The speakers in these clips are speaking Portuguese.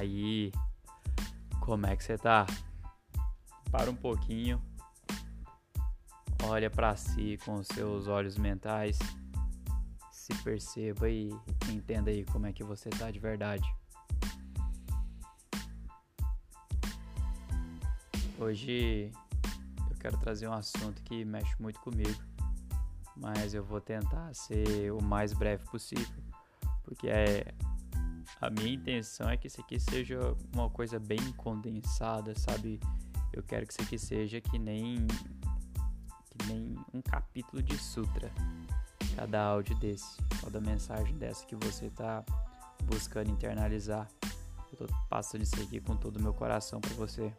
aí? Como é que você tá? Para um pouquinho. Olha para si com os seus olhos mentais. Se perceba e entenda aí como é que você tá de verdade. Hoje eu quero trazer um assunto que mexe muito comigo, mas eu vou tentar ser o mais breve possível, porque é a minha intenção é que isso aqui seja uma coisa bem condensada, sabe? Eu quero que isso aqui seja que nem que nem um capítulo de sutra. Cada áudio desse, cada mensagem dessa que você está buscando internalizar. Eu tô passando isso aqui com todo o meu coração para você.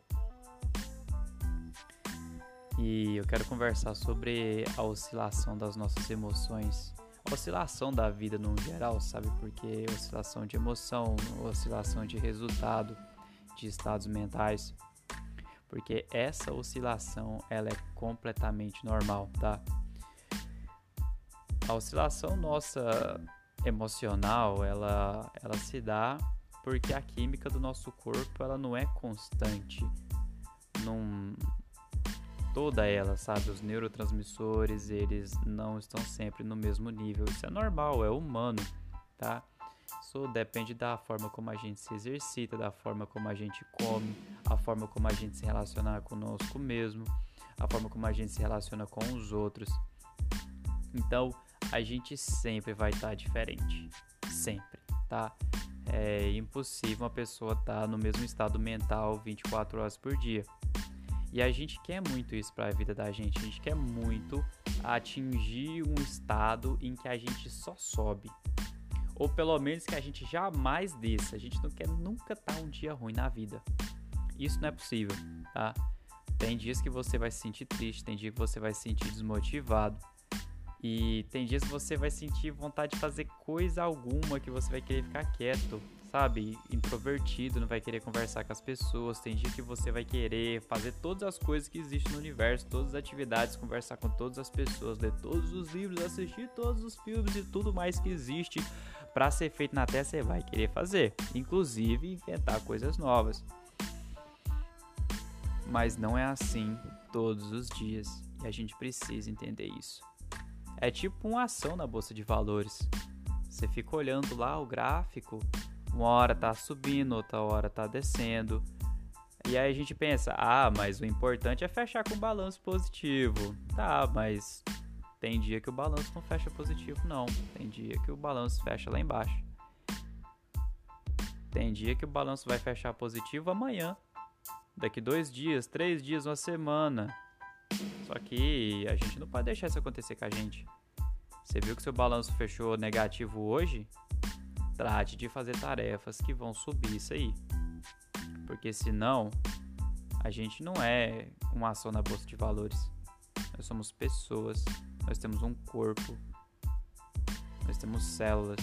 E eu quero conversar sobre a oscilação das nossas emoções oscilação da vida no geral, sabe? Porque oscilação de emoção, oscilação de resultado, de estados mentais. Porque essa oscilação, ela é completamente normal, tá? A oscilação nossa emocional, ela, ela se dá porque a química do nosso corpo, ela não é constante. Não, toda ela, sabe? Os neurotransmissores, eles não estão sempre no mesmo nível. Isso é normal, é humano, tá? Isso depende da forma como a gente se exercita, da forma como a gente come, a forma como a gente se relaciona conosco mesmo, a forma como a gente se relaciona com os outros. Então, a gente sempre vai estar tá diferente, sempre, tá? É impossível uma pessoa estar tá no mesmo estado mental 24 horas por dia. E a gente quer muito isso para a vida da gente. A gente quer muito atingir um estado em que a gente só sobe. Ou pelo menos que a gente jamais desça. A gente não quer nunca estar tá um dia ruim na vida. Isso não é possível, tá? Tem dias que você vai se sentir triste, tem dias que você vai se sentir desmotivado. E tem dias que você vai sentir vontade de fazer coisa alguma que você vai querer ficar quieto, sabe, introvertido, não vai querer conversar com as pessoas. Tem dia que você vai querer fazer todas as coisas que existem no universo, todas as atividades, conversar com todas as pessoas, ler todos os livros, assistir todos os filmes e tudo mais que existe para ser feito na Terra, você vai querer fazer, inclusive inventar coisas novas. Mas não é assim todos os dias e a gente precisa entender isso. É tipo uma ação na bolsa de valores. Você fica olhando lá o gráfico uma hora tá subindo, outra hora tá descendo. E aí a gente pensa, ah, mas o importante é fechar com balanço positivo. Tá, mas tem dia que o balanço não fecha positivo, não. Tem dia que o balanço fecha lá embaixo. Tem dia que o balanço vai fechar positivo amanhã. Daqui dois dias, três dias, uma semana. Só que a gente não pode deixar isso acontecer com a gente. Você viu que seu balanço fechou negativo hoje? Trate de fazer tarefas que vão subir isso aí. Porque senão a gente não é uma ação na bolsa de valores. Nós somos pessoas, nós temos um corpo, nós temos células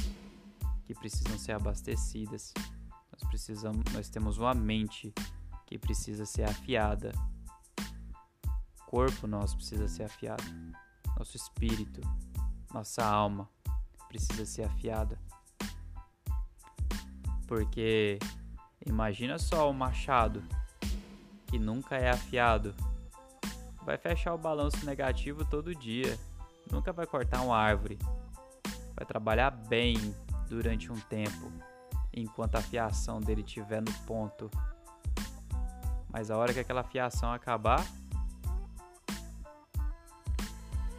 que precisam ser abastecidas. Nós precisamos, nós temos uma mente que precisa ser afiada. O corpo nosso precisa ser afiado. Nosso espírito, nossa alma precisa ser afiada. Porque imagina só o machado que nunca é afiado. Vai fechar o balanço negativo todo dia. Nunca vai cortar uma árvore. Vai trabalhar bem durante um tempo, enquanto a fiação dele estiver no ponto. Mas a hora que aquela fiação acabar,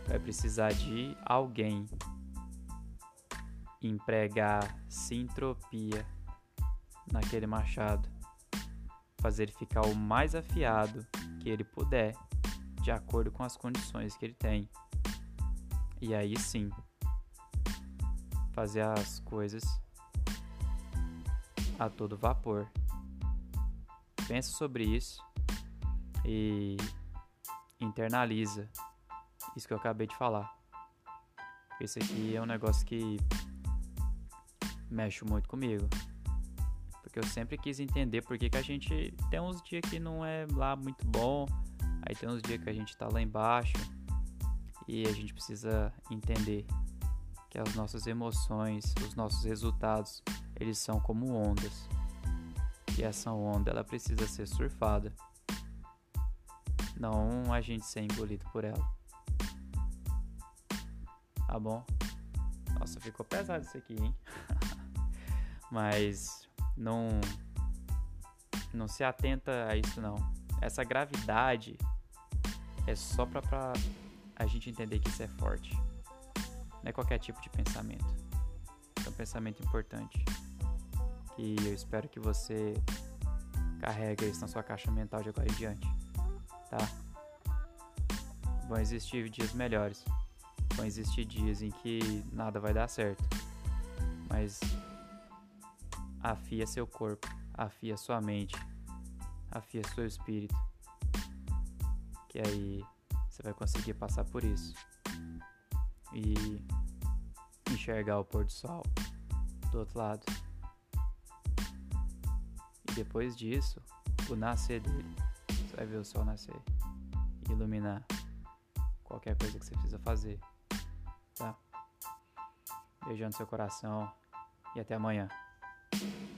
vai precisar de alguém empregar sintropia naquele machado, fazer ficar o mais afiado que ele puder, de acordo com as condições que ele tem. E aí sim, fazer as coisas a todo vapor. Pensa sobre isso e internaliza isso que eu acabei de falar. Esse aqui é um negócio que mexe muito comigo. Porque eu sempre quis entender porque que a gente tem uns dias que não é lá muito bom, aí tem uns dias que a gente tá lá embaixo e a gente precisa entender que as nossas emoções, os nossos resultados, eles são como ondas. que essa onda ela precisa ser surfada. Não a gente ser engolido por ela. Tá bom? Nossa, ficou pesado isso aqui, hein? Mas não não se atenta a isso não. Essa gravidade é só pra, pra a gente entender que isso é forte. Não é qualquer tipo de pensamento. É um pensamento importante. Que eu espero que você carregue isso na sua caixa mental de agora em diante. Tá? Vão existir dias melhores. Vão existir dias em que nada vai dar certo. Mas afia seu corpo, afia sua mente, afia seu espírito. Que aí você vai conseguir passar por isso e enxergar o pôr do sol do outro lado. E depois disso, o nascer dele. Você vai ver o sol nascer e iluminar qualquer coisa que você precisa fazer. Tá? Beijando seu coração e até amanhã. thank you